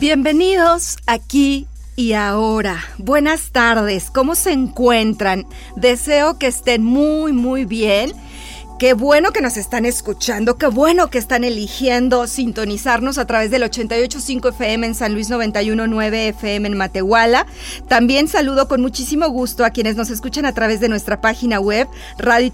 Bienvenidos aquí y ahora. Buenas tardes, ¿cómo se encuentran? Deseo que estén muy, muy bien Qué bueno que nos están escuchando, qué bueno que están eligiendo sintonizarnos a través del 88.5 FM en San Luis 91.9 FM en Matehuala. También saludo con muchísimo gusto a quienes nos escuchan a través de nuestra página web radio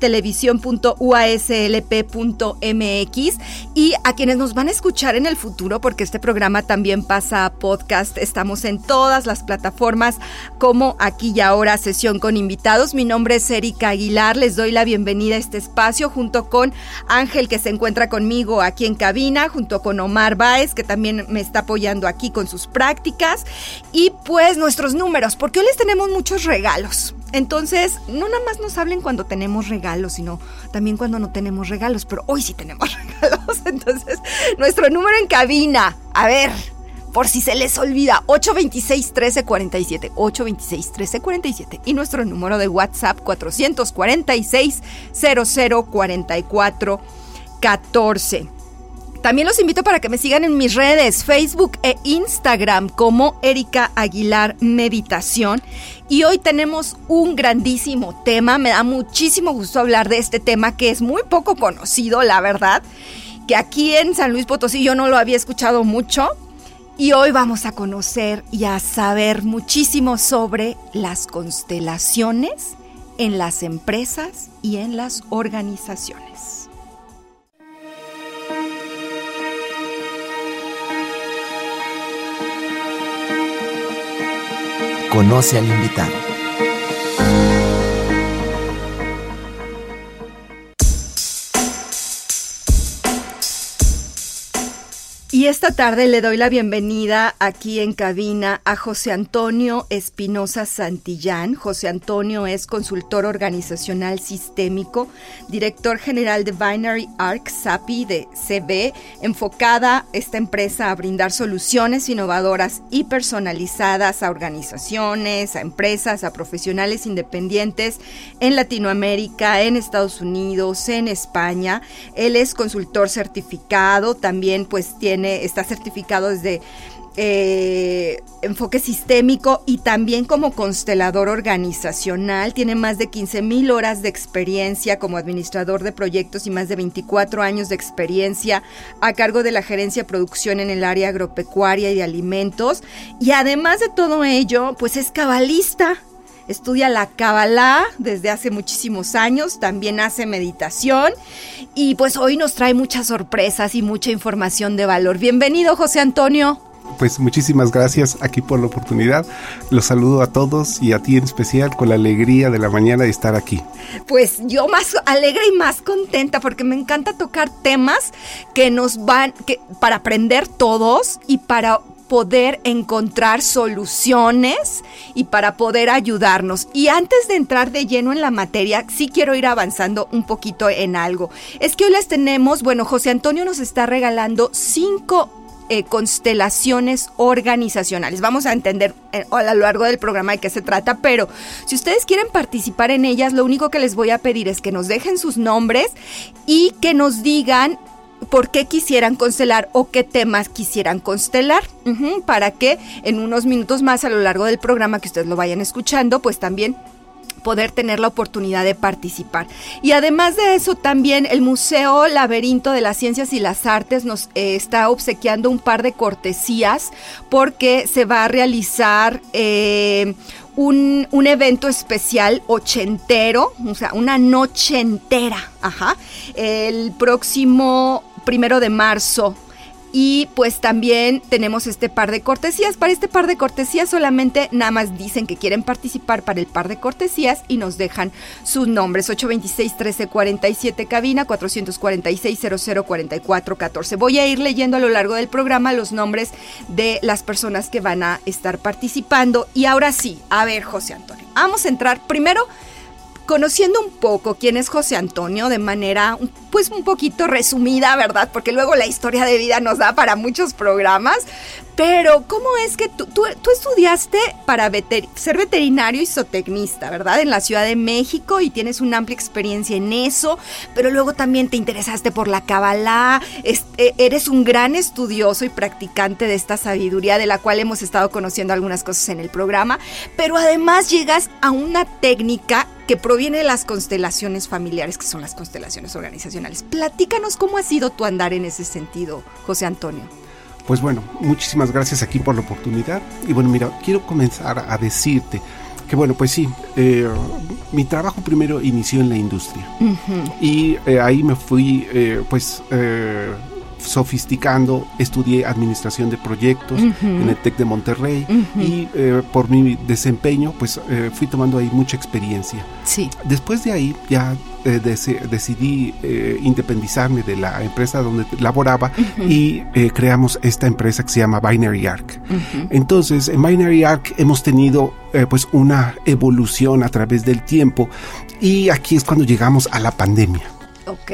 y a quienes nos van a escuchar en el futuro porque este programa también pasa a podcast. Estamos en todas las plataformas como aquí y ahora sesión con invitados. Mi nombre es Erika Aguilar, les doy la bienvenida a este espacio junto con Ángel que se encuentra conmigo aquí en cabina, junto con Omar Baez que también me está apoyando aquí con sus prácticas y pues nuestros números, porque hoy les tenemos muchos regalos. Entonces, no nada más nos hablen cuando tenemos regalos, sino también cuando no tenemos regalos, pero hoy sí tenemos regalos. Entonces, nuestro número en cabina, a ver, por si se les olvida, 826-1347, 826-1347 y nuestro número de WhatsApp 446-0044 14. También los invito para que me sigan en mis redes, Facebook e Instagram como Erika Aguilar Meditación. Y hoy tenemos un grandísimo tema, me da muchísimo gusto hablar de este tema que es muy poco conocido, la verdad, que aquí en San Luis Potosí yo no lo había escuchado mucho, y hoy vamos a conocer y a saber muchísimo sobre las constelaciones en las empresas y en las organizaciones. Conoce al invitado. Y esta tarde le doy la bienvenida aquí en cabina a José Antonio Espinosa Santillán. José Antonio es consultor organizacional sistémico, director general de Binary Arc SAPI de CB, enfocada esta empresa a brindar soluciones innovadoras y personalizadas a organizaciones, a empresas, a profesionales independientes en Latinoamérica, en Estados Unidos, en España. Él es consultor certificado, también pues tiene está certificado desde eh, enfoque sistémico y también como constelador organizacional. Tiene más de 15 mil horas de experiencia como administrador de proyectos y más de 24 años de experiencia a cargo de la gerencia de producción en el área agropecuaria y de alimentos. Y además de todo ello, pues es cabalista estudia la Kabbalah desde hace muchísimos años, también hace meditación y pues hoy nos trae muchas sorpresas y mucha información de valor. Bienvenido José Antonio. Pues muchísimas gracias aquí por la oportunidad. Los saludo a todos y a ti en especial con la alegría de la mañana de estar aquí. Pues yo más alegre y más contenta porque me encanta tocar temas que nos van que para aprender todos y para poder encontrar soluciones y para poder ayudarnos. Y antes de entrar de lleno en la materia, sí quiero ir avanzando un poquito en algo. Es que hoy les tenemos, bueno, José Antonio nos está regalando cinco eh, constelaciones organizacionales. Vamos a entender eh, a lo largo del programa de qué se trata, pero si ustedes quieren participar en ellas, lo único que les voy a pedir es que nos dejen sus nombres y que nos digan por qué quisieran constelar o qué temas quisieran constelar, para que en unos minutos más a lo largo del programa que ustedes lo vayan escuchando, pues también poder tener la oportunidad de participar. Y además de eso, también el Museo Laberinto de las Ciencias y las Artes nos eh, está obsequiando un par de cortesías porque se va a realizar eh, un, un, evento especial ochentero, o sea, una noche entera, ajá, el próximo primero de marzo Y pues también tenemos este par de cortesías. Para este par de cortesías solamente nada más dicen que quieren participar para el par de cortesías y nos dejan sus nombres. 826-1347 cabina, 446-0044-14. Voy a ir leyendo a lo largo del programa los nombres de las personas que van a estar participando. Y ahora sí, a ver José Antonio, vamos a entrar primero conociendo un poco quién es José Antonio de manera pues un poquito resumida, ¿verdad? Porque luego la historia de vida nos da para muchos programas. Pero, ¿cómo es que tú, estudiaste para ser veterinario y zootecnista, ¿verdad? En la Ciudad de México y tienes una amplia experiencia en eso, pero luego también te interesaste por la Kabbalah, e, eres un gran estudioso y practicante de esta sabiduría de la cual hemos estado conociendo algunas cosas en el programa, pero además llegas a una técnica que proviene de las constelaciones familiares, que son las constelaciones organizacionales. Platícanos cómo ha sido tu andar en ese sentido, José Antonio. Pues bueno, muchísimas gracias aquí por la oportunidad. Y bueno, mira, quiero comenzar a decirte que bueno, pues sí, eh, mi trabajo primero inició en la industria. Y eh, ahí me fui, eh, pues sofisticando, estudié administración de proyectos en el TEC de Monterrey y eh, por mi desempeño pues eh, fui tomando ahí mucha experiencia. Sí. Después de ahí ya eh, decidí independizarme de la empresa donde laboraba y creamos esta empresa que se llama Binary Arc. Entonces en Binary Arc hemos tenido pues una evolución a través del tiempo y aquí es cuando llegamos a la pandemia. Ok,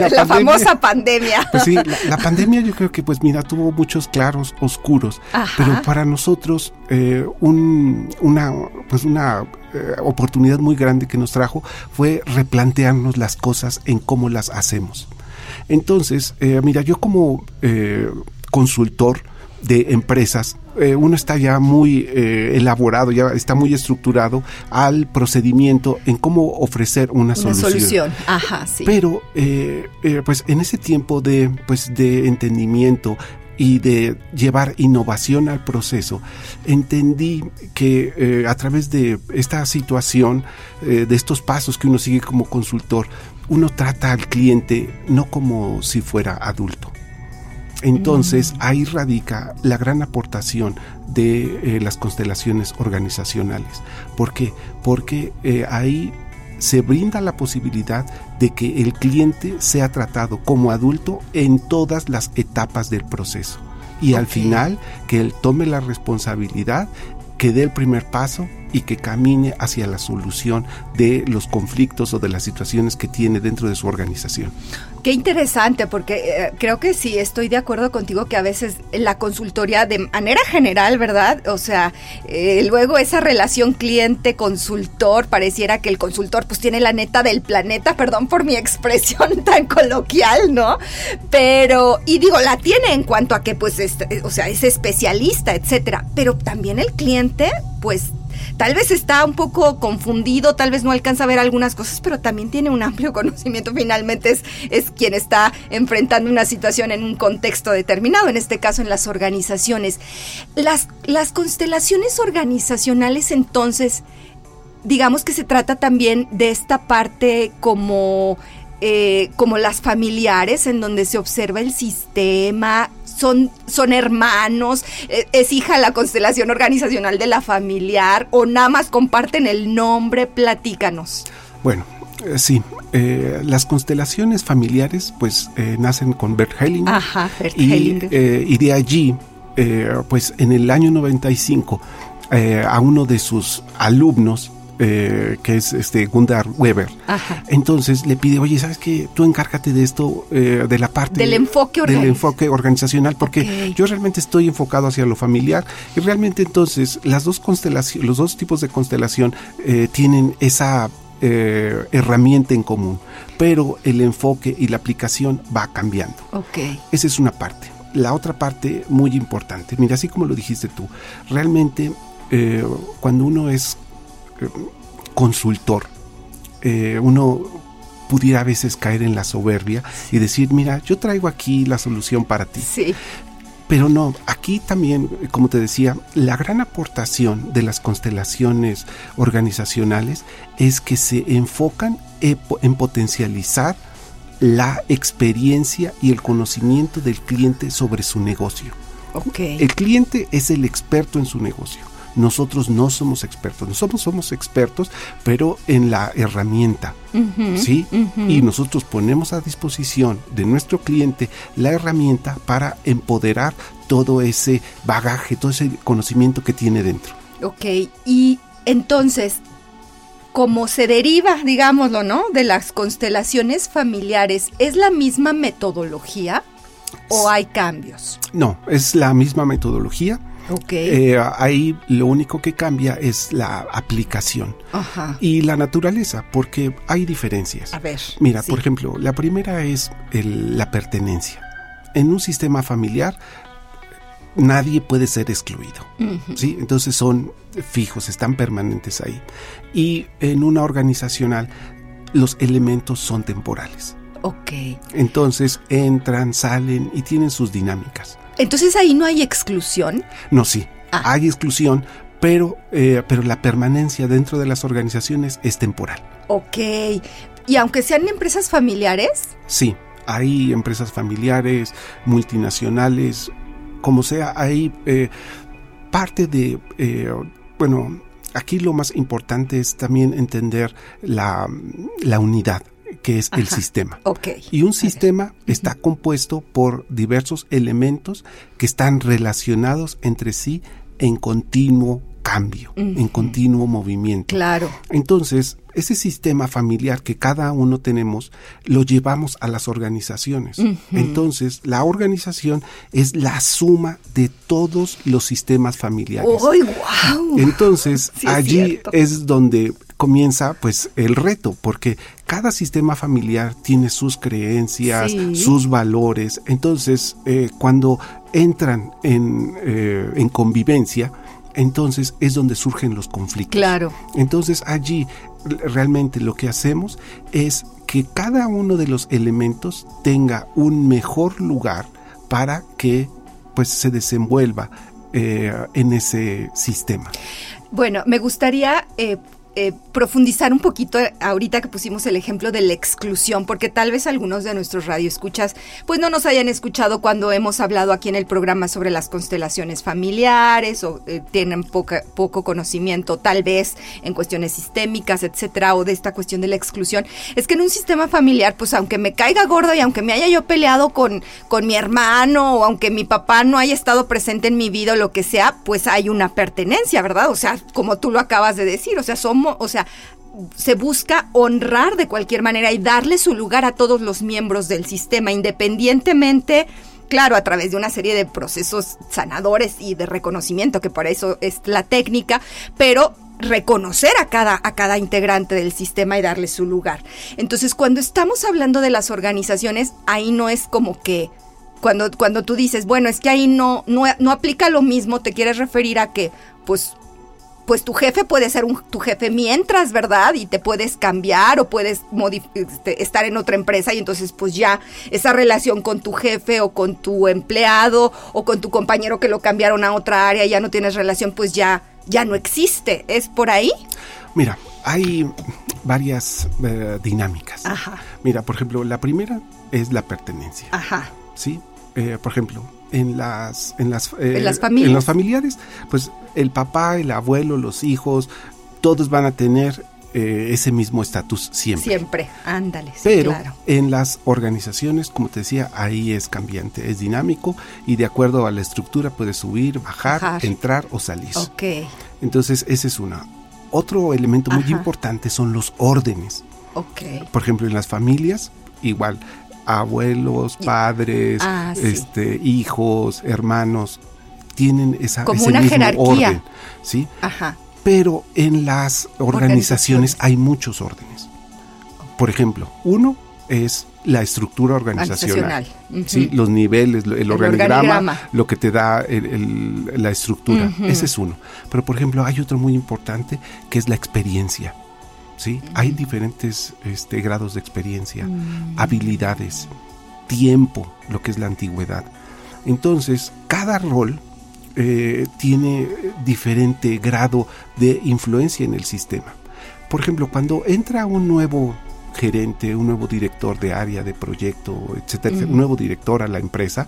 la, famosa pandemia. Pues sí, la, pandemia yo creo que pues mira, tuvo muchos claros oscuros, pero para nosotros eh, una, pues una eh, oportunidad muy grande que nos trajo fue replantearnos las cosas en cómo las hacemos. Entonces, eh, mira, yo como consultor de empresas, eh, uno está ya muy eh, elaborado, ya está muy estructurado al procedimiento en cómo ofrecer una, solución. Ajá, sí. Pero, eh, pues en ese tiempo de, pues, de entendimiento y de llevar innovación al proceso, entendí que a través de esta situación, de estos pasos que uno sigue como consultor, uno trata al cliente no como si fuera adulto entonces ahí radica la gran aportación de eh, las constelaciones organizacionales. ¿Por qué? Porque eh, ahí se brinda la posibilidad de que el cliente sea tratado como adulto en todas las etapas del proceso. Y al final que él tome la responsabilidad, que dé el primer paso y que camine hacia la solución de los conflictos o de las situaciones que tiene dentro de su organización. Qué interesante, porque eh, creo que sí, estoy de acuerdo contigo que a veces la consultoría de manera general, ¿verdad? O sea, eh, luego esa relación cliente-consultor, pareciera que el consultor pues tiene la neta del planeta, perdón por mi expresión tan coloquial, ¿no? Pero, y digo, la tiene en cuanto a que pues, o sea, es especialista, etcétera, pero también el cliente pues tal vez está un poco confundido, tal vez no alcanza a ver algunas cosas, pero también tiene un amplio conocimiento. Finalmente es, es quien está enfrentando una situación en un contexto determinado, en este caso en las organizaciones. Las, las constelaciones organizacionales entonces, digamos que se trata también de esta parte como... Eh, como las familiares, en donde se observa el sistema, son, son hermanos, eh, es hija de la constelación organizacional de la familiar o nada más comparten el nombre, platícanos. Bueno, eh, sí, eh, las constelaciones familiares pues nacen con Bert Hellinger. Ajá, Bert y, y de allí, pues en el año 95, a uno de sus alumnos, eh, que es este Gundar Weber. Entonces le pide, oye, ¿sabes qué? Tú encárgate de esto, eh, de la parte del enfoque, del enfoque organizacional, porque yo realmente estoy enfocado hacia lo familiar y realmente entonces las dos constelaciones, los dos tipos de constelación eh, tienen esa herramienta en común, pero el enfoque y la aplicación va cambiando. Okay. Esa es una parte. La otra parte muy importante, mira, así como lo dijiste tú, realmente cuando uno es consultor, eh, uno pudiera a veces caer en la soberbia y decir, mira, yo traigo aquí la solución para ti. Sí. Pero no, aquí también, como te decía, la gran aportación de las constelaciones organizacionales es que se enfocan en potencializar la experiencia y el conocimiento del cliente sobre su negocio. El cliente es el experto en su negocio. Nosotros no somos expertos, nosotros somos expertos, pero en la herramienta, ¿sí? Y nosotros ponemos a disposición de nuestro cliente la herramienta para empoderar todo ese bagaje, todo ese conocimiento que tiene dentro. Ok, y entonces, como se deriva, digámoslo, ¿no? De las constelaciones familiares, ¿es la misma metodología o hay cambios? No, es la misma metodología. Okay. Eh, ahí lo único que cambia es la aplicación y la naturaleza, porque hay diferencias. A ver. Mira, por ejemplo, la primera es la pertenencia. En un sistema familiar, nadie puede ser excluido. ¿sí? Entonces son fijos, están permanentes ahí. Y en una organizacional, los elementos son temporales. Ok. Entonces entran, salen y tienen sus dinámicas. Entonces ahí no hay exclusión. No, sí. Ah. Hay exclusión, pero, eh, pero la permanencia dentro de las organizaciones es temporal. Ok. ¿Y aunque sean empresas familiares? Sí. Hay empresas familiares, multinacionales, como sea, hay eh, parte de, eh, bueno, aquí lo más importante es también entender la, la unidad que es el sistema. Y un sistema está compuesto por diversos elementos que están relacionados entre sí en continuo cambio, en continuo movimiento. Claro. Entonces, ese sistema familiar que cada uno tenemos, lo llevamos a las organizaciones. Entonces, la organización es la suma de todos los sistemas familiares. wow! Entonces, allí es donde comienza pues el reto, porque cada sistema familiar tiene sus creencias, sus valores. Entonces, eh, cuando entran en, eh, en convivencia, entonces es donde surgen los conflictos. Claro. Entonces allí realmente lo que hacemos es que cada uno de los elementos tenga un mejor lugar para que pues se desenvuelva eh, en ese sistema. Bueno, me gustaría eh, eh, profundizar un poquito ahorita que pusimos el ejemplo de la exclusión, porque tal vez algunos de nuestros radioescuchas pues no nos hayan escuchado cuando hemos hablado aquí en el programa sobre las constelaciones familiares o eh, tienen poco conocimiento tal vez en cuestiones sistémicas, etcétera, o de esta cuestión de la exclusión. Es que en un sistema familiar, pues aunque me caiga gordo y aunque me haya yo peleado con, con mi hermano o aunque mi papá no haya estado presente en mi vida o lo que sea, pues hay una pertenencia, ¿verdad? O sea, como tú lo acabas de decir, o sea, somos o sea, se busca honrar de cualquier manera y darle su lugar a todos los miembros del sistema, independientemente, claro, a través de una serie de procesos sanadores y de reconocimiento, que por eso es la técnica, pero reconocer a cada, a cada integrante del sistema y darle su lugar. Entonces, cuando estamos hablando de las organizaciones, ahí no es como que cuando, cuando tú dices, bueno, es que ahí no, no, no aplica lo mismo, te quieres referir a que, pues, pues tu jefe puede ser un, tu jefe mientras, ¿verdad? Y te puedes cambiar o puedes este, estar en otra empresa y entonces pues ya esa relación con tu jefe o con tu empleado o con tu compañero que lo cambiaron a otra área y ya no tienes relación, pues ya, ya no existe. ¿Es por ahí? Mira, hay varias eh, dinámicas. Ajá. Mira, por ejemplo, la primera es la pertenencia. Ajá. Sí, eh, por ejemplo, en las en las, eh, ¿En las familias? en los familiares, pues el papá, el abuelo, los hijos, todos van a tener eh, ese mismo estatus siempre. Siempre, ándale. Pero en las organizaciones, como te decía, ahí es cambiante, es dinámico y de acuerdo a la estructura puede subir, bajar, entrar o salir. Ok. Entonces, ese es una. Otro elemento muy importante son los órdenes. Ok. Por ejemplo, en las familias, igual, abuelos, padres, ah, este, hijos, hermanos, tienen esa, Como ese una mismo jerarquía. orden, ¿sí? Ajá. Pero en las organizaciones, hay muchos órdenes. Por ejemplo, uno es la estructura organizacional, ¿sí? los niveles, el, organigrama, lo que te da la estructura, ese es uno. Pero por ejemplo hay otro muy importante que es la experiencia. ¿Sí? Hay diferentes este, grados de experiencia, mm. habilidades, tiempo, lo que es la antigüedad. Entonces, cada rol eh, tiene diferente grado de influencia en el sistema. Por ejemplo, cuando entra un nuevo gerente, un nuevo director de área, de proyecto, etcétera, un nuevo director a la empresa,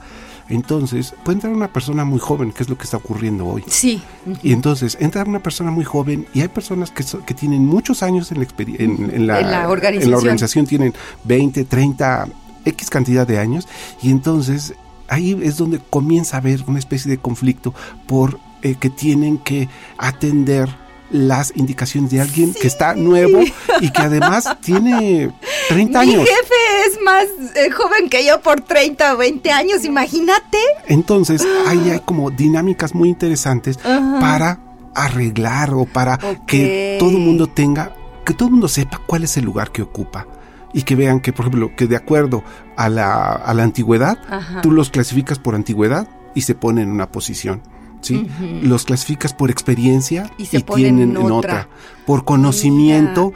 entonces puede entrar una persona muy joven, que es lo que está ocurriendo hoy. Sí. Y entonces entra una persona muy joven y hay personas que, que tienen muchos años en la, en, la, organización. en la organización, tienen 20, 30, X cantidad de años y entonces ahí es donde comienza a haber una especie de conflicto por eh, que tienen que atender las indicaciones de alguien que está nuevo y que además tiene 30 años. Mi jefe es más eh, joven que yo por 30 o 20 años, imagínate. Entonces, ahí hay como dinámicas muy interesantes para arreglar o para que todo el mundo tenga, que todo el mundo sepa cuál es el lugar que ocupa y que vean que, por ejemplo, que de acuerdo a la, a la antigüedad, tú los clasificas por antigüedad y se ponen en una posición. ¿Sí? Los clasificas por experiencia y, tienen en otra. por conocimiento.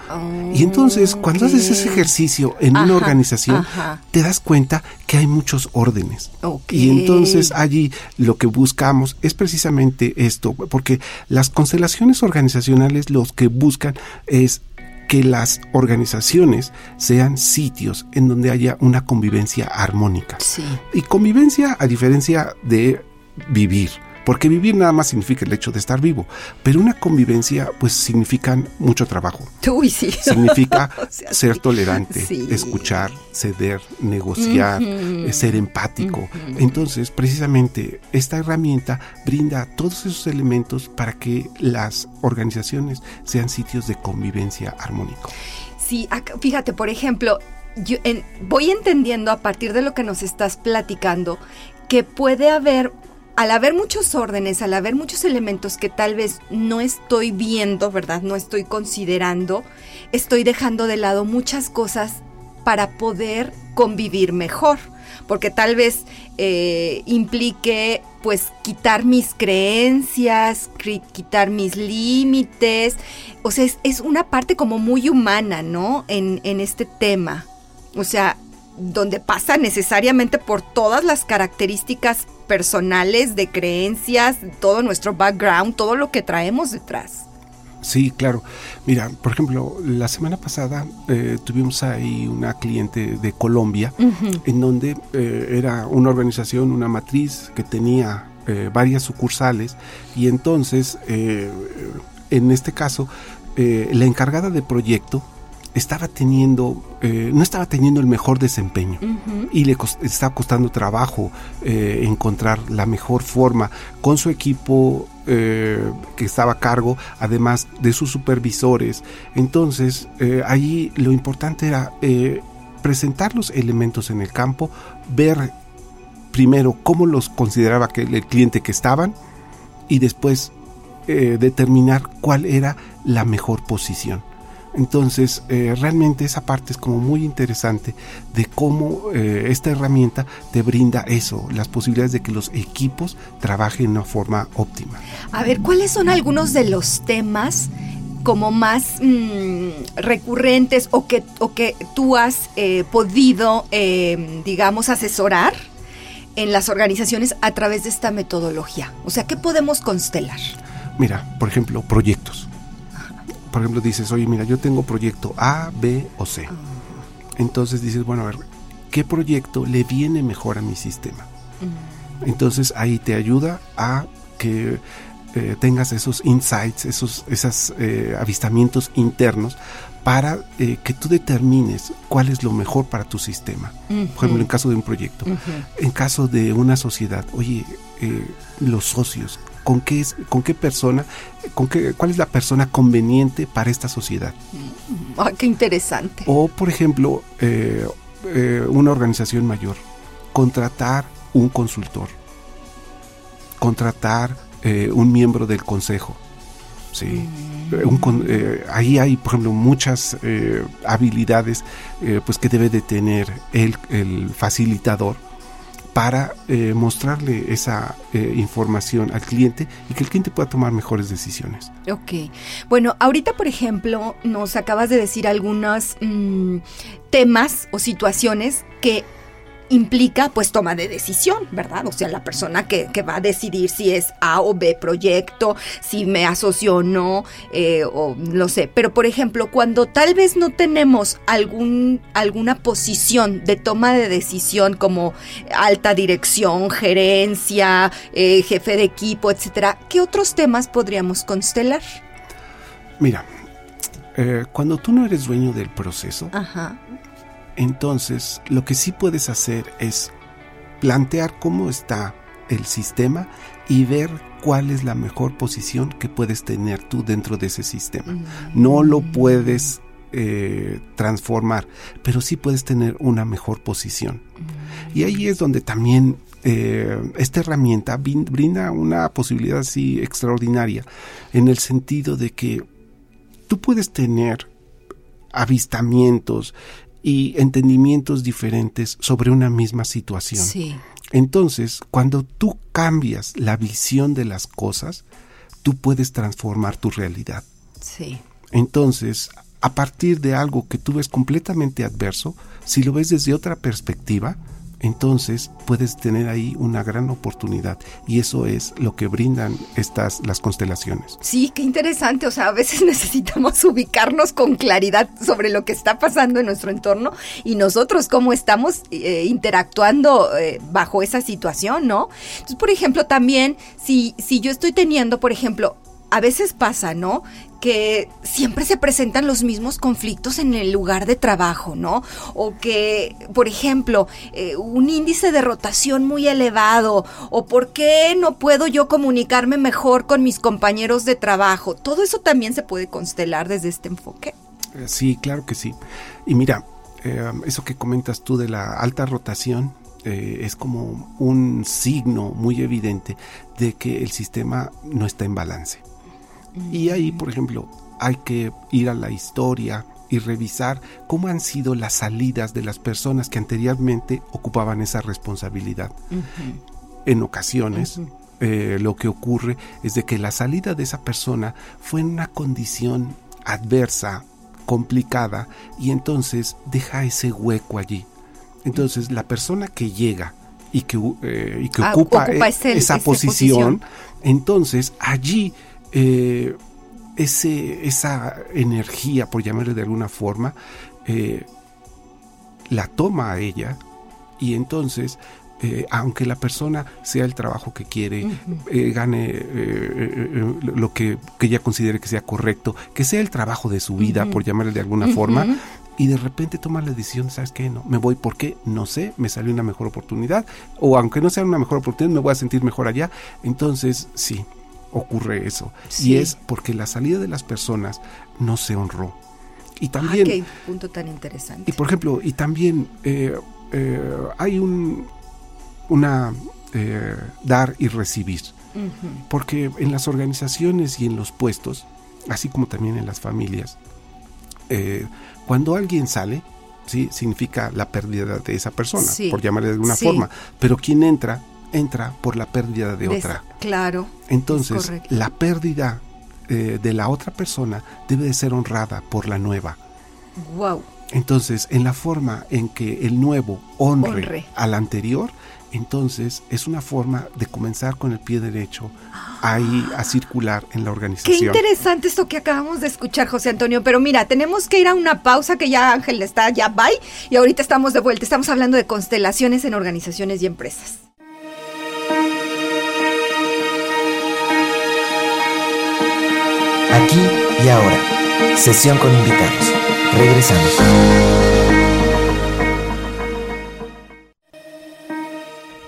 y entonces, cuando haces ese ejercicio en una organización, te das cuenta que hay muchos órdenes. Y entonces allí lo que buscamos es precisamente esto, porque las constelaciones organizacionales los que buscan es que las organizaciones sean sitios en donde haya una convivencia armónica. Y convivencia a diferencia de vivir. Porque vivir nada más significa el hecho de estar vivo, pero una convivencia pues significa mucho trabajo. Uy, sí. Significa ser tolerante, escuchar, ceder, negociar, ser empático. Entonces, precisamente esta herramienta brinda todos esos elementos para que las organizaciones sean sitios de convivencia armónico. Sí, fíjate, por ejemplo, yo voy entendiendo a partir de lo que nos estás platicando que puede haber al haber muchos órdenes, al haber muchos elementos que tal vez no estoy viendo, ¿verdad? No estoy considerando, estoy dejando de lado muchas cosas para poder convivir mejor. Porque tal vez eh, implique pues quitar mis creencias, quitar mis límites. O sea, es, una parte como muy humana, ¿no? En, en este tema. O sea, donde pasa necesariamente por todas las características personales, de creencias, todo nuestro background, todo lo que traemos detrás. Sí, claro. Mira, por ejemplo, la semana pasada eh, tuvimos ahí una cliente de Colombia, en donde eh, era una organización, una matriz que tenía eh, varias sucursales, y entonces, en este caso, la encargada de proyecto estaba teniendo, eh, no estaba teniendo el mejor desempeño y le estaba costando trabajo eh, encontrar la mejor forma con su equipo eh, que estaba a cargo, además de sus supervisores. Entonces, allí lo importante era presentar los elementos en el campo, ver primero cómo los consideraba que el cliente que estaban y después determinar cuál era la mejor posición. Entonces, eh, realmente esa parte es como muy interesante de cómo eh, esta herramienta te brinda eso, las posibilidades de que los equipos trabajen de una forma óptima. A ver, ¿cuáles son algunos de los temas como más mm, recurrentes o que, o que tú has eh, podido, digamos, asesorar? en las organizaciones a través de esta metodología? O sea, ¿qué podemos constelar? Mira, por ejemplo, proyectos por ejemplo, dices, oye, mira, yo tengo proyecto A, B o C. Entonces dices, bueno, a ver, ¿qué proyecto le viene mejor a mi sistema? Entonces ahí te ayuda a que eh, tengas esos insights, esos esos, eh, avistamientos internos para eh, que tú determines cuál es lo mejor para tu sistema. Por ejemplo, en caso de un proyecto. En caso de una sociedad, oye, los socios, con qué es, con qué persona, con qué, cuál es la persona conveniente para esta sociedad. Mm, ah, qué interesante. O, por ejemplo, eh, eh, una organización mayor, contratar un consultor, contratar eh, un miembro del consejo. Sí. Mm. ahí hay, por ejemplo, muchas habilidades pues que debe de tener el, el facilitador para eh, mostrarle esa eh, información al cliente y que el cliente pueda tomar mejores decisiones. Ok. Bueno, ahorita, por ejemplo, nos acabas de decir algunos mm, temas o situaciones que implica pues toma de decisión, ¿verdad? O sea, la persona que, va a decidir si es A o B proyecto, si me asocio o no, eh, o no sé. Pero por ejemplo, cuando tal vez no tenemos algún, alguna posición de toma de decisión como alta dirección, gerencia, eh, jefe de equipo, etcétera, ¿qué otros temas podríamos constelar? Mira, eh, cuando tú no eres dueño del proceso, Ajá entonces, lo que sí puedes hacer es plantear cómo está el sistema y ver cuál es la mejor posición que puedes tener tú dentro de ese sistema. Mm. No lo puedes eh, transformar, pero sí puedes tener una mejor posición. Y ahí es donde también eh, esta herramienta brinda una posibilidad así extraordinaria, en el sentido de que tú puedes tener avistamientos, y entendimientos diferentes sobre una misma situación. Sí. Entonces, cuando tú cambias la visión de las cosas, tú puedes transformar tu realidad. Sí. Entonces, a partir de algo que tú ves completamente adverso, si lo ves desde otra perspectiva, entonces puedes tener ahí una gran oportunidad y eso es lo que brindan estas las constelaciones. Sí, qué interesante, o sea, a veces necesitamos ubicarnos con claridad sobre lo que está pasando en nuestro entorno y nosotros cómo estamos eh, interactuando eh, bajo esa situación, ¿no? Entonces, por ejemplo, también si si yo estoy teniendo, por ejemplo, a veces pasa, ¿no? Que siempre se presentan los mismos conflictos en el lugar de trabajo, ¿no? O que, por ejemplo, eh, un índice de rotación muy elevado, o por qué no puedo yo comunicarme mejor con mis compañeros de trabajo. Todo eso también se puede constelar desde este enfoque. Eh, sí, claro que sí. Y mira, eh, eso que comentas tú de la alta rotación, es como un signo muy evidente de que el sistema no está en balance. Y ahí, por ejemplo, hay que ir a la historia y revisar cómo han sido las salidas de las personas que anteriormente ocupaban esa responsabilidad. En ocasiones, eh, lo que ocurre es de que la salida de esa persona fue en una condición adversa, complicada, y entonces deja ese hueco allí. Entonces, la persona que llega y que, eh, ah, ocupa, e esa posición, entonces allí eh, ese, esa energía, por llamarle de alguna forma, eh, la toma a ella y entonces eh, aunque la persona sea el trabajo que quiere, gane lo que, ella considere que sea correcto, que sea el trabajo de su vida, por llamarle de alguna forma, y de repente toma la decisión, ¿sabes qué? No, me voy porque no sé, me salió una mejor oportunidad, o aunque no sea una mejor oportunidad, me voy a sentir mejor allá. Entonces, sí, ocurre eso. Y es porque la salida de las personas no se honró. Y también... qué punto tan interesante. Y por ejemplo, y también eh, eh, hay un... una... Eh, dar y recibir. Porque en las organizaciones y en los puestos, así como también en las familias, cuando alguien sale, ¿sí? significa la pérdida de esa persona, por llamarle de alguna forma. Pero quien entra entra por la pérdida de otra. Claro. Entonces, la pérdida eh, de la otra persona debe de ser honrada por la nueva. Wow. Entonces, en la forma en que el nuevo honre, al anterior, entonces es una forma de comenzar con el pie derecho ahí a circular en la organización. Qué interesante esto que acabamos de escuchar, José Antonio. Pero mira, tenemos que ir a una pausa que ya Ángel está, ya bye, y ahorita estamos de vuelta. Estamos hablando de constelaciones en organizaciones y empresas. Aquí y ahora. Sesión con invitados. Regresamos.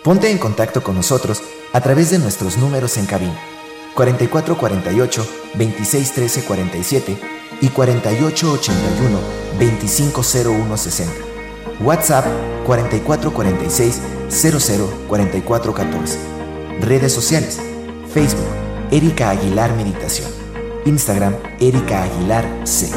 Ponte en contacto con nosotros a través de nuestros números en cabina 4448 2613 47 y 4881 250160. WhatsApp 4446 004414. Redes sociales. Facebook Erika Aguilar Meditación. Instagram Erika Aguilar C.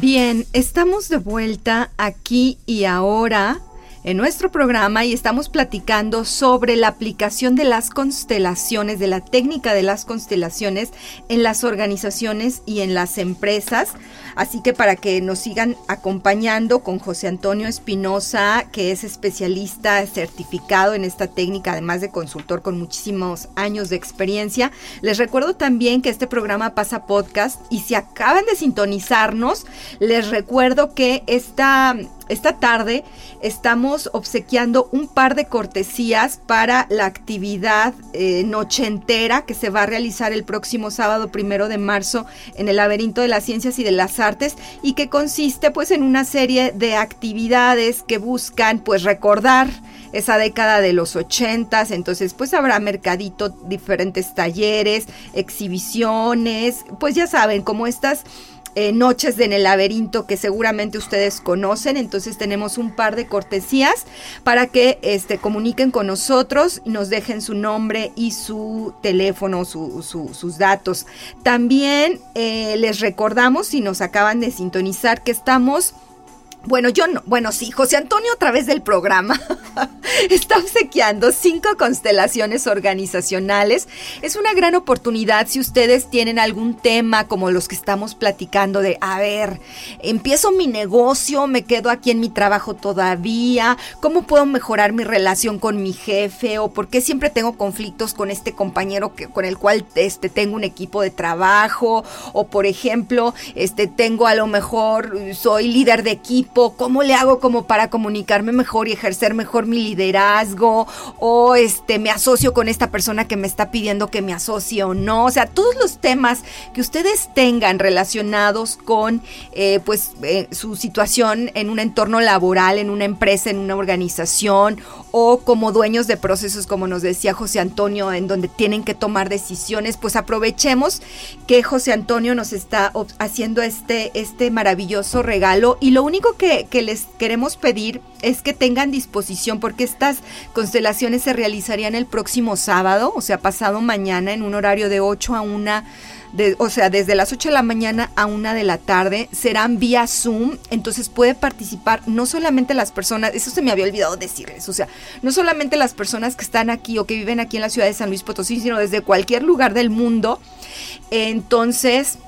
Bien, estamos de vuelta aquí y ahora en nuestro programa y estamos platicando sobre la aplicación de las constelaciones, de la técnica de las constelaciones en las organizaciones y en las empresas. Así que para que nos sigan acompañando con José Antonio Espinosa, que es especialista certificado en esta técnica, además de consultor con muchísimos años de experiencia, les recuerdo también que este programa pasa podcast y si acaban de sintonizarnos, les recuerdo que esta esta tarde estamos obsequiando un par de cortesías para la actividad eh, noche entera que se va a realizar el próximo sábado primero de marzo en el laberinto de las ciencias y de las artes y que consiste pues en una serie de actividades que buscan pues recordar esa década de los ochentas, entonces pues habrá mercadito, diferentes talleres, exhibiciones, pues ya saben, como estas eh, noches en el laberinto que seguramente ustedes conocen. Entonces tenemos un par de cortesías para que este, comuniquen con nosotros nos dejen su nombre y su teléfono, sus datos. También eh, les recordamos, si nos acaban de sintonizar, que estamos bueno, yo no. Bueno, sí, José Antonio a través del programa está obsequiando cinco constelaciones organizacionales. Es una gran oportunidad si ustedes tienen algún tema como los que estamos platicando de, a ver, empiezo mi negocio, me quedo aquí en mi trabajo todavía, ¿cómo puedo mejorar mi relación con mi jefe? ¿O por qué siempre tengo conflictos con este compañero que, con el cual este, tengo un equipo de trabajo? O por ejemplo, este, tengo a lo mejor, soy líder de ¿cómo le hago como para comunicarme mejor y ejercer mejor mi liderazgo? O este, me asocio con esta persona que me está pidiendo que me asocie o no. O sea, todos los temas que ustedes tengan relacionados con eh, pues eh, su situación en un entorno laboral, en una empresa, en una organización o como dueños de procesos, como nos decía José Antonio, en donde tienen que tomar decisiones, pues aprovechemos que José Antonio nos está haciendo este, este maravilloso regalo. Y lo único que que, les queremos pedir es que tengan disposición porque estas constelaciones se realizarían el próximo sábado, o sea, pasado mañana en un horario de 8 a 1 de, o sea, desde las 8 de la mañana a 1 de la tarde, serán vía Zoom, entonces puede participar no solamente las personas, eso se me había olvidado decirles, o sea, no solamente las personas que están aquí o que viven aquí en la ciudad de San Luis Potosí, sino desde cualquier lugar del mundo. Entonces,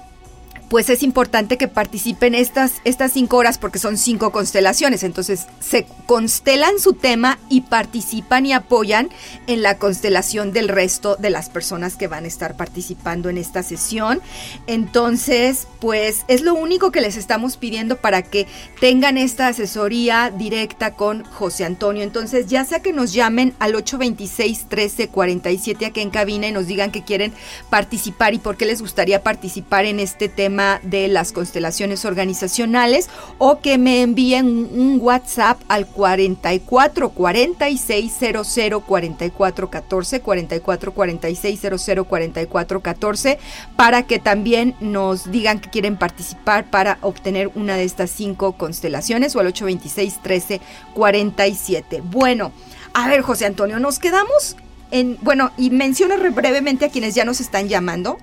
pues es importante que participen estas, estas cinco horas porque son cinco constelaciones. Entonces se constelan su tema y participan y apoyan en la constelación del resto de las personas que van a estar participando en esta sesión. Entonces, pues es lo único que les estamos pidiendo para que tengan esta asesoría directa con José Antonio. Entonces, ya sea que nos llamen al 826 1347 aquí en cabina y nos digan que quieren participar y por qué les gustaría participar en este tema de las constelaciones organizacionales o que me envíen un WhatsApp al 44 46 00 44 14 44 46 00 44 14 para que también nos digan que quieren participar para obtener una de estas cinco constelaciones o al 826 13 47. Bueno, a ver José Antonio, nos quedamos en, bueno, y menciono brevemente a quienes ya nos están llamando.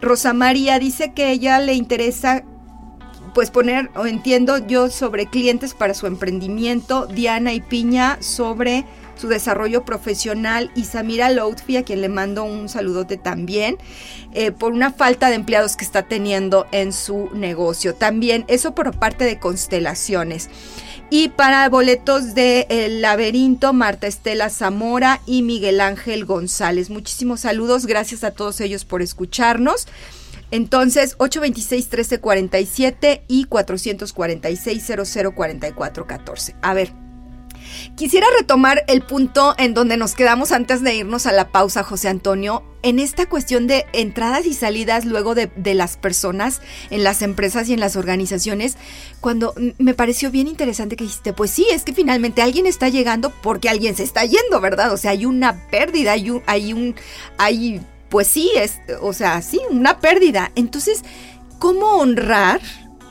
Rosa María dice que ella le interesa pues poner, o entiendo yo, sobre clientes para su emprendimiento, Diana y Piña sobre su desarrollo profesional y Samira Loutfi, a quien le mando un saludote también, eh, por una falta de empleados que está teniendo en su negocio. También eso por parte de constelaciones. Y para boletos de El Laberinto, Marta Estela Zamora y Miguel Ángel González. Muchísimos saludos, gracias a todos ellos por escucharnos. Entonces, 826-1347 y 446-004414. A ver, Quisiera retomar el punto en donde nos quedamos antes de irnos a la pausa, José Antonio, en esta cuestión de entradas y salidas luego de, las personas en las empresas y en las organizaciones, cuando me pareció bien interesante que dijiste, pues sí, es que finalmente alguien está llegando porque alguien se está yendo, ¿verdad? O sea, hay una pérdida, hay un, hay un, hay, pues sí, es, o sea, sí, una pérdida. Entonces, ¿cómo honrar,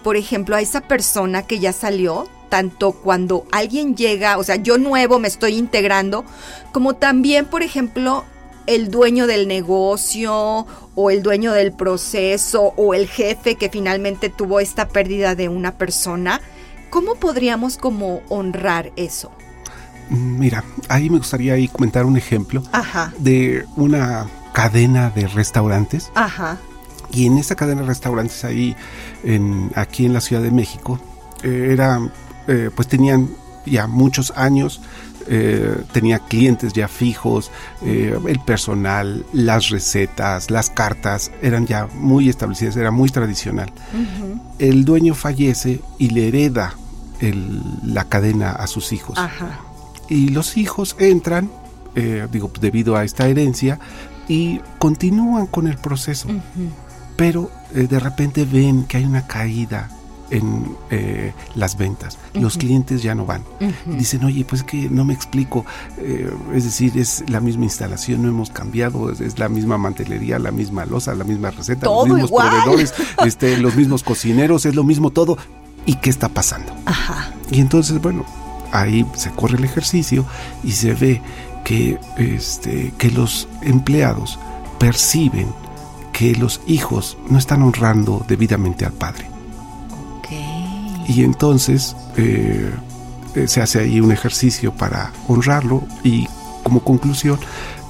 por ejemplo, a esa persona que ya salió? Tanto cuando alguien llega, o sea, yo nuevo me estoy integrando, como también, por ejemplo, el dueño del negocio o el dueño del proceso o el jefe que finalmente tuvo esta pérdida de una persona, ¿cómo podríamos como honrar eso? Mira, ahí me gustaría ahí comentar un ejemplo de una cadena de restaurantes. Ajá. Y en esa cadena de restaurantes ahí, en, aquí en la Ciudad de México, eh, era, eh, pues tenían ya muchos años, eh, tenía clientes ya fijos, el personal, las recetas, las cartas eran ya muy establecidas, era muy tradicional. El dueño fallece y le hereda la cadena a sus hijos. Y los hijos entran, digo, debido a esta herencia, y continúan con el proceso pero eh, de repente ven que hay una caída en eh, las ventas. Los clientes ya no van. Dicen, oye, pues que no me explico. Eh, es decir, es la misma instalación, no hemos cambiado, es, la misma mantelería, la misma losa, la misma receta, los mismos proveedores, este, los mismos cocineros, es lo mismo todo. ¿Y qué está pasando? Ajá. Y entonces, bueno, ahí se corre el ejercicio y se ve que, este, que los empleados perciben que los hijos no están honrando debidamente al padre. Y entonces eh, eh, se hace ahí un ejercicio para honrarlo y como conclusión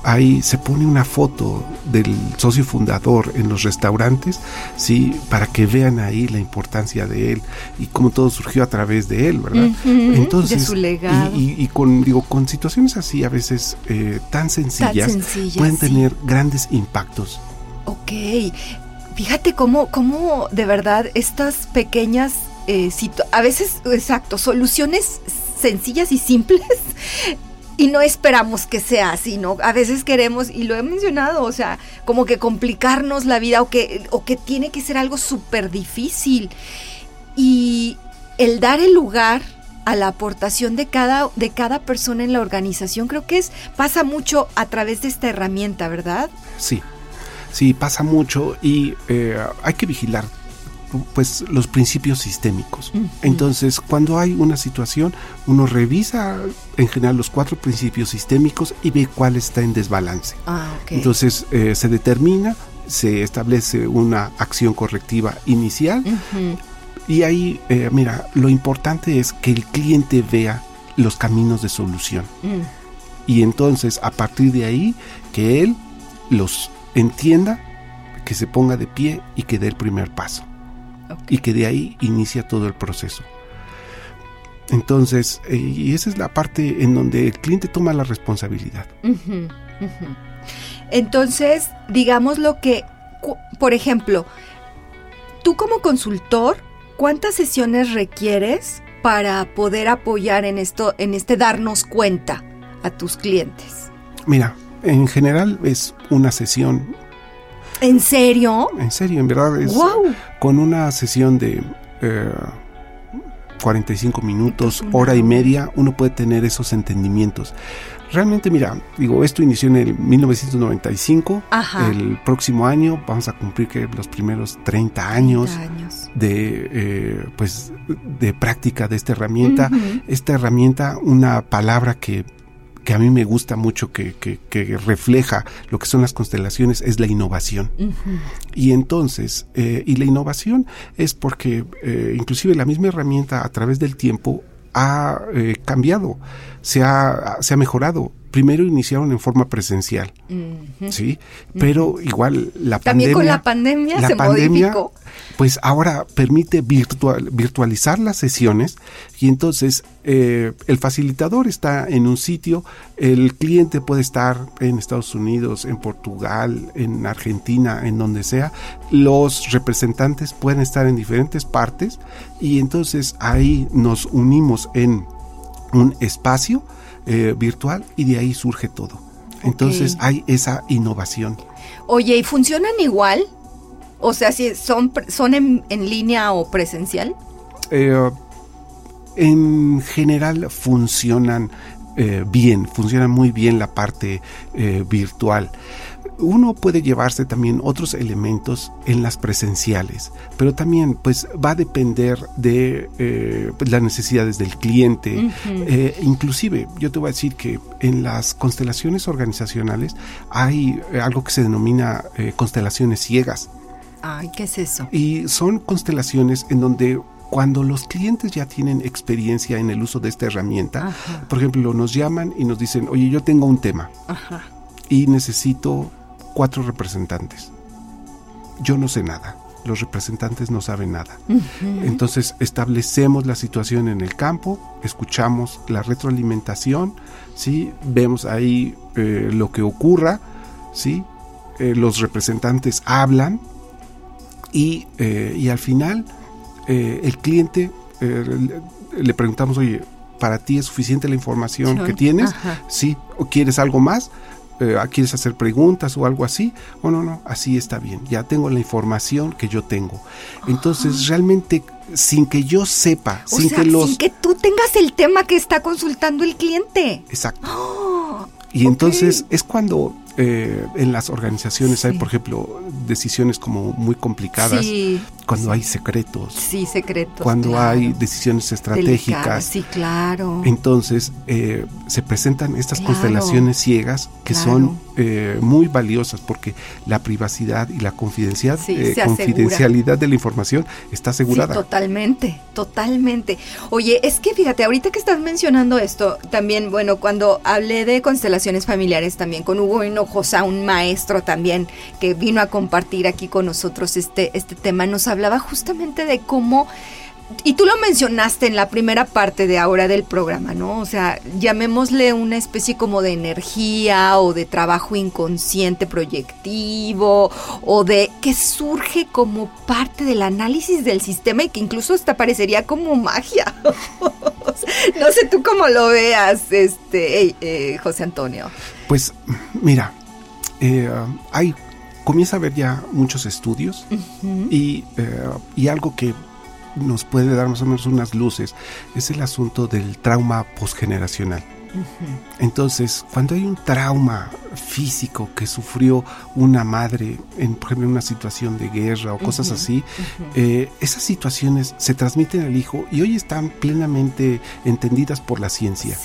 ahí se pone una foto del socio fundador en los restaurantes, sí, para que vean ahí la importancia de él y cómo todo surgió a través de él, ¿verdad? Entonces, de su legado. Y, con digo con situaciones así a veces eh, tan, sencillas, pueden tener grandes impactos Ok, fíjate cómo, cómo de verdad estas pequeñas, eh, a veces, exacto, soluciones sencillas y simples y no esperamos que sea así, ¿no? A veces queremos, y lo he mencionado, o sea, como que complicarnos la vida o que, o que tiene que ser algo súper difícil. Y el dar el lugar a la aportación de cada, de cada persona en la organización, creo que es, pasa mucho a través de esta herramienta, ¿verdad? Sí, Sí, pasa mucho y eh, hay que vigilar pues los principios sistémicos. Entonces, cuando hay una situación, uno revisa en general los cuatro principios sistémicos y ve cuál está en desbalance. Ah, Entonces, eh, se determina, se establece una acción correctiva inicial y ahí, eh, mira, lo importante es que el cliente vea los caminos de solución. Mm. Y entonces, a partir de ahí, que él los entienda, que se ponga de pie y que dé el primer paso. Y que de ahí inicia todo el proceso. Entonces, eh, y esa es la parte en donde el cliente toma la responsabilidad. Entonces, digamos lo que, por ejemplo, tú como consultor, ¿cuántas sesiones requieres para poder apoyar en esto, en este darnos cuenta a tus clientes? Mira, en general es una sesión. ¿En serio? En serio, en verdad es con una sesión de 45 eh, minutos, hora y media, uno puede tener esos entendimientos. Realmente, mira, digo, esto inició en el 1995. El próximo año vamos a cumplir que los primeros 30 años, de eh, pues de práctica de esta herramienta. Esta herramienta, una palabra que que a mí me gusta mucho, que, que, refleja lo que son las constelaciones, es la innovación. Y entonces, eh, y la innovación es porque eh, inclusive la misma herramienta a través del tiempo ha eh, cambiado, se ha, se ha mejorado primero iniciaron en forma presencial, ¿sí? Pero igual la También con la pandemia la se pandemia, modificó. Pues ahora permite virtual, virtualizar las sesiones y entonces eh, el facilitador está en un sitio, el cliente puede estar en Estados Unidos, en Portugal, en Argentina, en donde sea, los representantes pueden estar en diferentes partes y entonces ahí nos unimos en un espacio eh, virtual y de ahí surge todo. Entonces hay esa innovación. Oye, ¿y funcionan igual? O sea, si son, son en, línea o presencial. Eh, en general funcionan eh, bien, funciona muy bien la parte virtual uno puede llevarse también otros elementos en las presenciales, pero también pues va a depender de eh, pues, las necesidades del cliente. Eh, inclusive yo te voy a decir que en las constelaciones organizacionales hay algo que se denomina eh, constelaciones ciegas. Ay, ¿qué es eso? Y son constelaciones en donde cuando los clientes ya tienen experiencia en el uso de esta herramienta, por ejemplo, nos llaman y nos dicen, oye, yo tengo un tema y necesito cuatro representantes. Yo no sé nada los representantes no saben nada. Entonces establecemos la situación en el campo, escuchamos la retroalimentación, ¿sí? vemos ahí eh, lo que ocurra, ¿sí? Eh, los representantes hablan y, eh, y al final el cliente le, preguntamos, oye, ¿para ti es suficiente la información que tienes? ¿Sí? ¿O quieres algo más? Eh, ¿quieres hacer preguntas o algo así? O no, no, así está bien, ya tengo la información que yo tengo. Entonces, realmente, sin que yo sepa, sin que los... Sin que tú tengas el tema que está consultando el cliente. Exacto. y entonces es cuando eh, en las organizaciones hay, por ejemplo, decisiones como muy complicadas, cuando hay secretos. Sí, secretos. Cuando hay decisiones estratégicas. sí, claro. Entonces eh, se presentan estas constelaciones ciegas que son eh, muy valiosas porque la privacidad y la confidencialidad, confidencialidad de la información está asegurada. totalmente, totalmente. Oye, es que fíjate, ahorita que estás mencionando esto, también, bueno, cuando hablé de constelaciones familiares también con Hugo y José, un maestro también que vino a compartir aquí con nosotros este, este tema, nos hablaba justamente de cómo y tú lo mencionaste en la primera parte de ahora del programa, ¿no? O sea, llamémosle una especie como de energía o de trabajo inconsciente proyectivo o de que surge como parte del análisis del sistema y que incluso hasta parecería como magia. no sé tú cómo lo veas, este, eh, José Antonio. Pues mira, eh, hay, comienza a haber ya muchos estudios y, eh, y algo que nos puede dar más o menos unas luces es el asunto del trauma posgeneracional. Entonces, cuando hay un trauma físico que sufrió una madre, en, por ejemplo, en una situación de guerra o cosas así, eh, esas situaciones se transmiten al hijo y hoy están plenamente entendidas por la ciencia.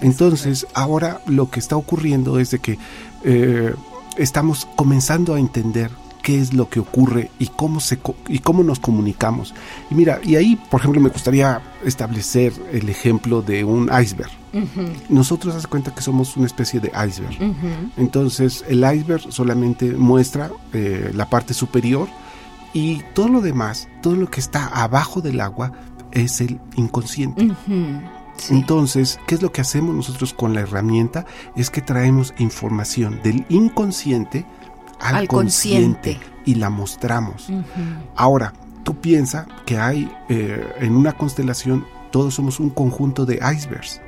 Entonces, ahora lo que está ocurriendo es de que estamos comenzando a entender qué es lo que ocurre y cómo se y cómo nos comunicamos. Y mira, y ahí, por ejemplo, me gustaría establecer el ejemplo de un iceberg. Nosotros hace cuenta que somos una especie de iceberg. Entonces, el iceberg solamente muestra eh, la parte superior y todo lo demás, todo lo que está abajo del agua es el inconsciente. Entonces, ¿qué es lo que hacemos nosotros con la herramienta? Es que traemos información del inconsciente al, consciente. y la mostramos. Ahora, tú piensas que hay eh, en una constelación todos somos un conjunto de icebergs.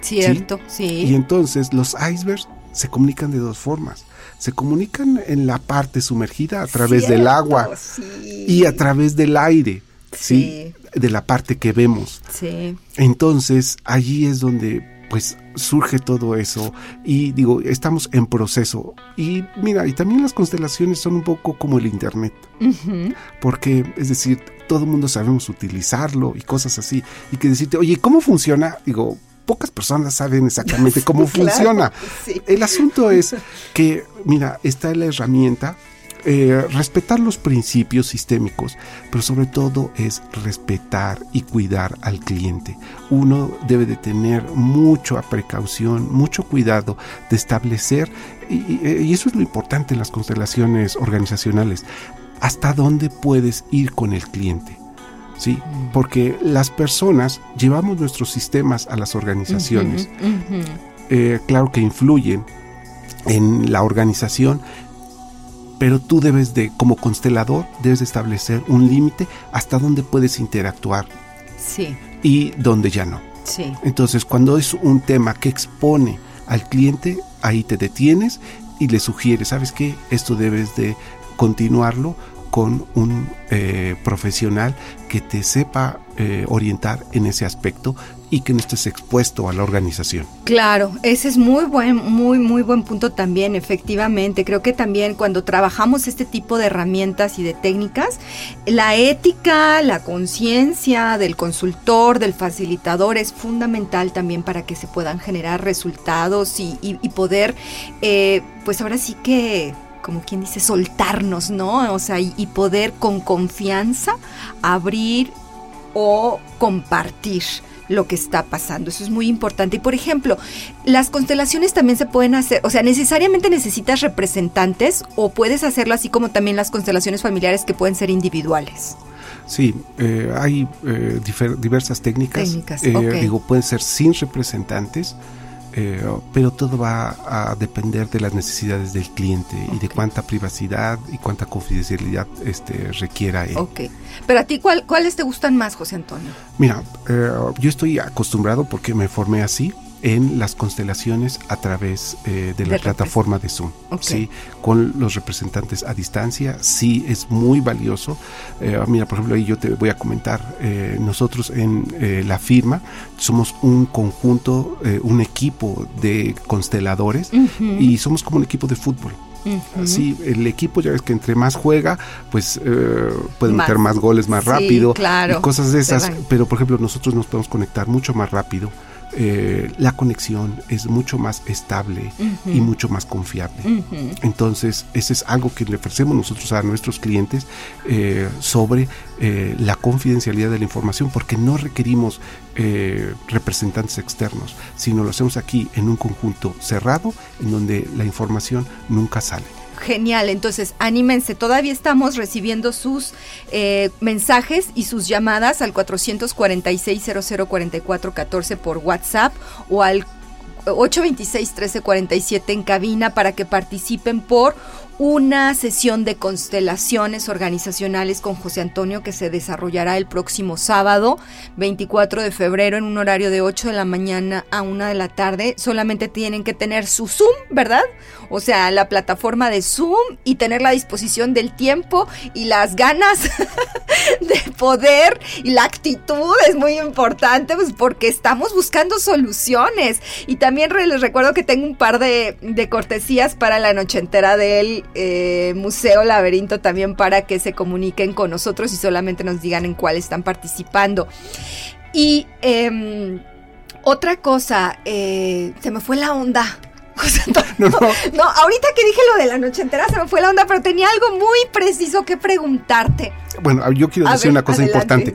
cierto, ¿sí? Y entonces los icebergs se comunican de dos formas. Se comunican en la parte sumergida a través del agua y a través del aire. ¿sí? De la parte que vemos. Sí. Entonces, allí es donde pues surge todo eso y digo, estamos en proceso. Y mira, y también las constelaciones son un poco como el Internet, porque es decir, todo el mundo sabemos utilizarlo y cosas así, y que decirte, oye, ¿cómo funciona? Digo, pocas personas saben exactamente cómo funciona. El asunto es que, mira, está la herramienta eh, respetar los principios sistémicos, pero sobre todo es respetar y cuidar al cliente. Uno debe de tener mucha precaución, mucho cuidado de establecer, y, eso es lo importante en las constelaciones organizacionales, hasta dónde puedes ir con el cliente. ¿sí? Mm. Porque las personas llevamos nuestros sistemas a las organizaciones. Eh, claro que influyen en la organización, pero tú debes de, como constelador, debes de establecer un límite hasta dónde puedes interactuar. Sí. Y dónde ya no. Sí. Entonces, cuando es un tema que expone al cliente, ahí te detienes y le sugieres, ¿sabes qué? Esto debes de continuarlo con un eh, profesional que te sepa eh, orientar en ese aspecto y que no estés expuesto a la organización. Claro, ese es muy buen, muy, muy buen punto también, efectivamente. Creo que también cuando trabajamos este tipo de herramientas y de técnicas, la ética, la conciencia del consultor, del facilitador es fundamental también para que se puedan generar resultados y, poder, eh, pues ahora sí que como quien dice, soltarnos, ¿no? O sea, y, poder con confianza abrir o compartir lo que está pasando. Eso es muy importante. Y por ejemplo, las constelaciones también se pueden hacer, o sea, necesariamente necesitas representantes o puedes hacerlo así como también las constelaciones familiares que pueden ser individuales. Sí, eh, hay eh, diversas técnicas. técnicas eh, Digo, pueden ser sin representantes. Eh, pero todo va a depender de las necesidades del cliente y de cuánta privacidad y cuánta confidencialidad este, requiera él. Ok. Pero a ti, ¿cuál, ¿cuáles te gustan más, José Antonio? Mira, eh, yo estoy acostumbrado porque me formé así en las constelaciones a través eh, de la plataforma de Zoom, ¿sí? con los representantes a distancia, sí es muy valioso. Eh, mira, por ejemplo, ahí yo te voy a comentar, eh, nosotros en la firma somos un conjunto, un equipo de consteladores y somos como un equipo de fútbol. Así, el equipo ya ves que entre más juega, pues puede meter más goles más rápido claro, y cosas de esas. Pero por ejemplo, nosotros nos podemos conectar mucho más rápido eh, la conexión es mucho más estable y mucho más confiable. Entonces, ese es algo que le ofrecemos nosotros a nuestros clientes eh, sobre eh, la confidencialidad de la información, porque no requerimos representantes externos, sino lo hacemos aquí en un conjunto cerrado, en donde la información nunca sale. Genial, entonces anímense, todavía estamos recibiendo sus eh, mensajes y sus llamadas al 446 004414 por WhatsApp o al 826-1347 en cabina para que participen por una sesión de constelaciones organizacionales con José Antonio que se desarrollará el próximo sábado 24 de febrero en un horario de 8 de la mañana a 1 de la tarde. Solamente tienen que tener su Zoom, ¿verdad? O sea, la plataforma de Zoom y tener la disposición del tiempo y las ganas de poder y la actitud es muy importante pues porque estamos buscando soluciones. Y también les recuerdo que tengo un par de, de cortesías para la noche entera del eh, Museo Laberinto también para que se comuniquen con nosotros y solamente nos digan en cuál están participando. Y em, otra cosa, eh, se me fue la onda. No, no. no, ahorita que dije lo de la noche entera se me fue la onda, pero tenía algo muy preciso que preguntarte. Bueno, yo quiero decir una cosa importante.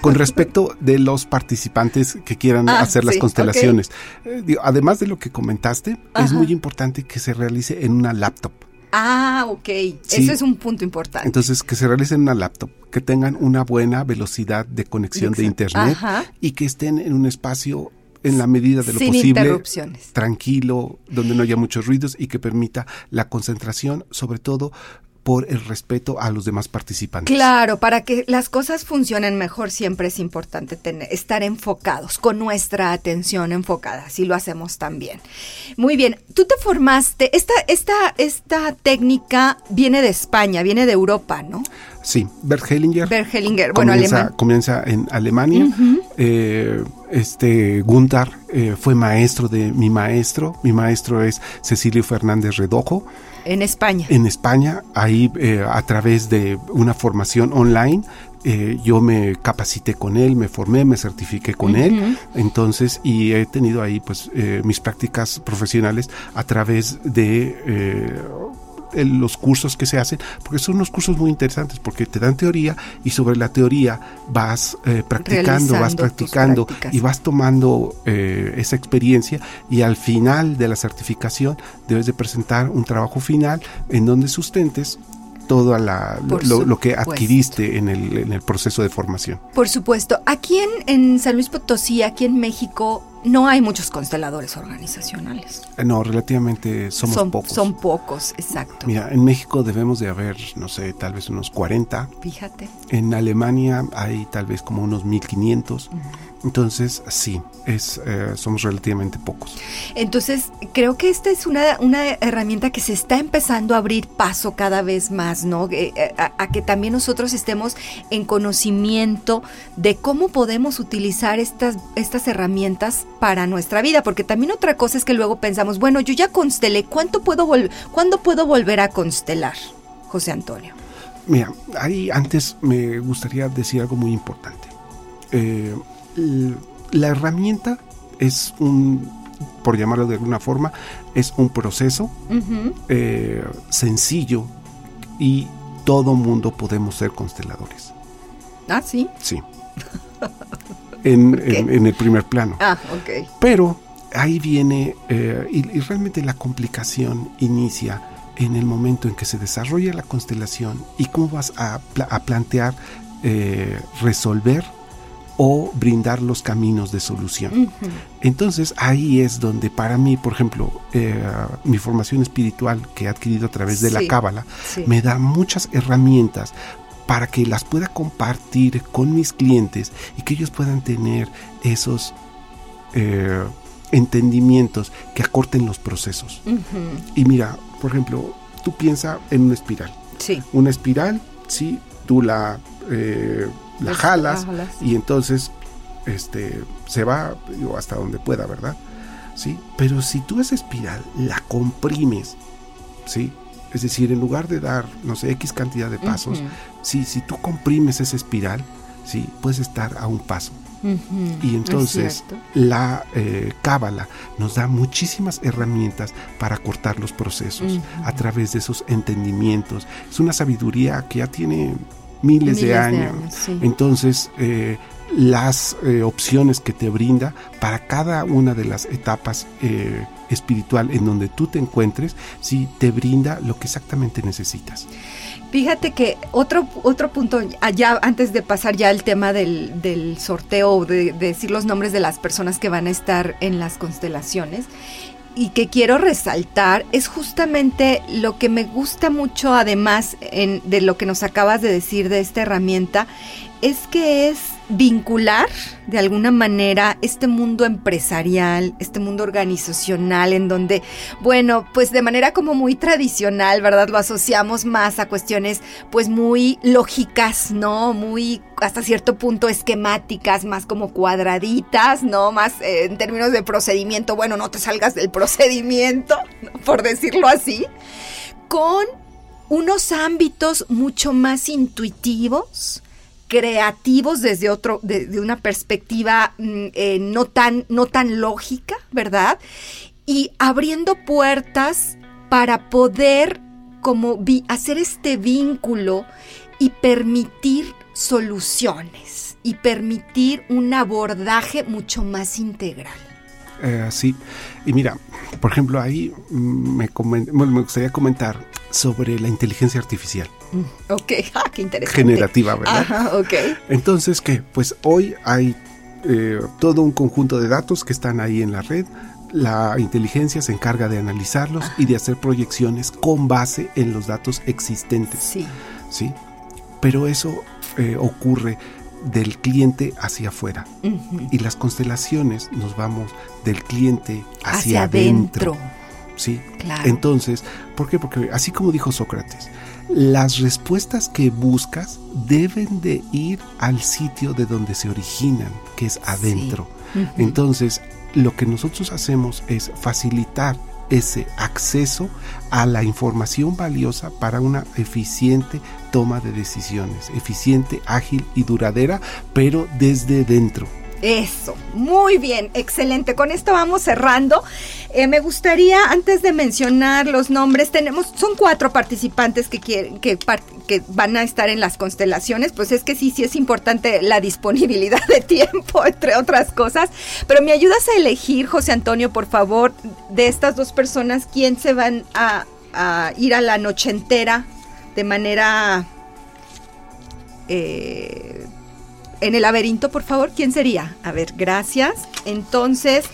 con respecto de los participantes que quieran ah, hacer las constelaciones, eh, además de lo que comentaste, es muy importante que se realice en una laptop. Ah, ok. Eso es un punto importante. Entonces, que se realice en una laptop, que tengan una buena velocidad de conexión de internet y que estén en un espacio en la medida de lo Sin posible tranquilo, donde no haya muchos ruidos y que permita la concentración, sobre todo por el respeto a los demás participantes. Claro, para que las cosas funcionen mejor siempre es importante tener, estar enfocados, con nuestra atención enfocada, así lo hacemos también. Muy bien, tú te formaste, esta, esta, esta técnica viene de España, viene de Europa, ¿no? Sí, Bert Hellinger. Bert Hellinger, bueno, comienza, comienza en Alemania. Eh, este Gunther eh, fue maestro de mi maestro. Mi maestro es Cecilio Fernández Redojo. En España. En España, ahí eh, a través de una formación online, eh, yo me capacité con él, me formé, me certifiqué con él, entonces, y he tenido ahí pues eh, mis prácticas profesionales a través de los cursos que se hacen, porque son unos cursos muy interesantes, porque te dan teoría y sobre la teoría vas eh, practicando, vas practicando y vas tomando eh, esa experiencia y al final de la certificación debes de presentar un trabajo final en donde sustentes todo lo, que adquiriste en el, en el, proceso de formación. Por supuesto. Aquí en, en San Luis Potosí, aquí en México, no hay muchos consteladores organizacionales. Eh, no, relativamente somos pocos. Son pocos, exacto. Mira, en México debemos de haber, no sé, tal vez unos 40. Fíjate. En Alemania hay tal vez como unos 1500. Entonces, sí, es, eh, somos relativamente pocos. Entonces, creo que esta es una, una herramienta que se está empezando a abrir paso cada vez más, ¿no? Eh, a, a, que también nosotros estemos en conocimiento de cómo podemos utilizar estas, estas herramientas para nuestra vida, porque también otra cosa es que luego pensamos, bueno, yo ya constelé, ¿cuánto puedo ¿cuándo puedo volver a constelar, José Antonio? Mira, ahí antes me gustaría decir algo muy importante. Eh, la herramienta es un, por llamarlo de alguna forma, es un proceso eh, sencillo y todo mundo podemos ser consteladores. Ah, sí. Sí. en, en, el primer plano. Ah, ok. Pero ahí viene, eh, y, y, realmente la complicación inicia en el momento en que se desarrolla la constelación y cómo vas a, a plantear eh, resolver o brindar los caminos de solución. Entonces ahí es donde para mí, por ejemplo, eh, mi formación espiritual que he adquirido a través de la Cábala me da muchas herramientas para que las pueda compartir con mis clientes y que ellos puedan tener esos eh, entendimientos que acorten los procesos. Y mira, por ejemplo, tú piensa en una espiral. Sí. Una espiral, sí, tú la eh, la jalas, y entonces este se va hasta donde pueda, ¿verdad? Sí, pero si tú esa espiral la comprimes, ¿sí? Es decir, en lugar de dar, no sé, X cantidad de pasos, si tú comprimes esa espiral, sí, puedes estar a un paso. Y entonces la eh, cábala nos da muchísimas herramientas para cortar los procesos a través de esos entendimientos. Es una sabiduría que ya tiene miles, de años. Entonces, eh, las eh, opciones que te brinda para cada una de las etapas eh, espiritual en donde tú te encuentres, sí te brinda lo que exactamente necesitas. Fíjate que otro, otro punto, allá antes de pasar ya al tema del, del sorteo, de, de decir los nombres de las personas que van a estar en las constelaciones, y que quiero resaltar es justamente lo que me gusta mucho además en, de lo que nos acabas de decir de esta herramienta, es que es vincular de alguna manera este mundo empresarial, este mundo organizacional, en donde, bueno, pues de manera como muy tradicional, ¿verdad? Lo asociamos más a cuestiones pues muy lógicas, ¿no? Muy hasta cierto punto esquemáticas, más como cuadraditas, ¿no? Más eh, en términos de procedimiento, bueno, no te salgas del procedimiento, por decirlo así, con unos ámbitos mucho más intuitivos, creativos desde otro, de, una perspectiva mm, eh, no, tan, no tan lógica, ¿verdad? Y abriendo puertas para poder como hacer este vínculo y permitir soluciones y permitir un abordaje mucho más integral. Eh, sí, y mira, por ejemplo, ahí me, me gustaría comentar sobre la inteligencia artificial. Mm, ok, ah, qué interesante. Generativa, ¿verdad? Ajá, ok. Entonces, ¿qué? Pues hoy hay eh, todo un conjunto de datos que están ahí en la red. La inteligencia se encarga de analizarlos y de hacer proyecciones con base en los datos existentes. Sí. Sí. Pero eso eh, ocurre del cliente hacia afuera. Y las constelaciones nos vamos del cliente hacia, adentro. ¿Sí? Entonces, ¿por qué? Porque así como dijo Sócrates, las respuestas que buscas deben de ir al sitio de donde se originan, que es adentro. Entonces, lo que nosotros hacemos es facilitar ese acceso a la información valiosa para una eficiente toma de decisiones, eficiente, ágil y duradera, pero desde dentro. Eso, muy bien, excelente. Con esto vamos cerrando. Eh, me gustaría, antes de mencionar los nombres, tenemos, son cuatro participantes que, quieren, que, van a estar en las constelaciones, pues es que sí, sí es importante la disponibilidad de tiempo, entre otras cosas. Pero me ayudas a elegir, José Antonio, por favor, de estas dos personas, quién se van a, a ir a la noche entera de manera... Eh, en el laberinto, por favor, ¿quién sería? A ver, gracias. Entonces,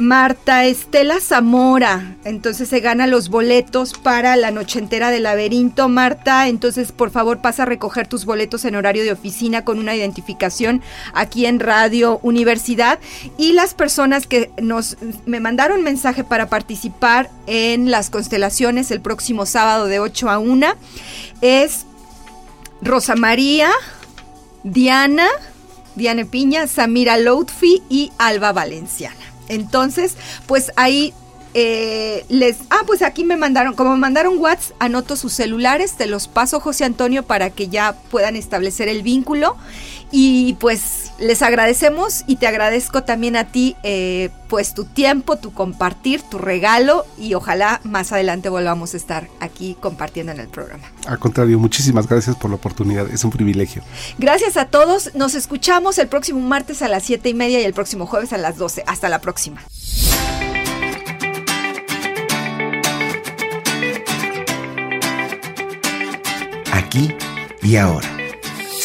Marta Estela Zamora, entonces se gana los boletos para la noche entera del laberinto. Marta, entonces por favor pasa a recoger tus boletos en horario de oficina con una identificación aquí en Radio Universidad. Y las personas que nos me mandaron mensaje para participar en las constelaciones el próximo sábado de 8 a 1 es Rosa María. Diana, Diana Piña, Samira Loutfi y Alba Valenciana. Entonces, pues ahí eh, les... Ah, pues aquí me mandaron, como me mandaron WhatsApp, anoto sus celulares, te los paso José Antonio para que ya puedan establecer el vínculo. Y pues les agradecemos y te agradezco también a ti eh, pues tu tiempo, tu compartir, tu regalo y ojalá más adelante volvamos a estar aquí compartiendo en el programa. Al contrario, muchísimas gracias por la oportunidad, es un privilegio. Gracias a todos, nos escuchamos el próximo martes a las 7 y media y el próximo jueves a las 12. Hasta la próxima. Aquí y ahora.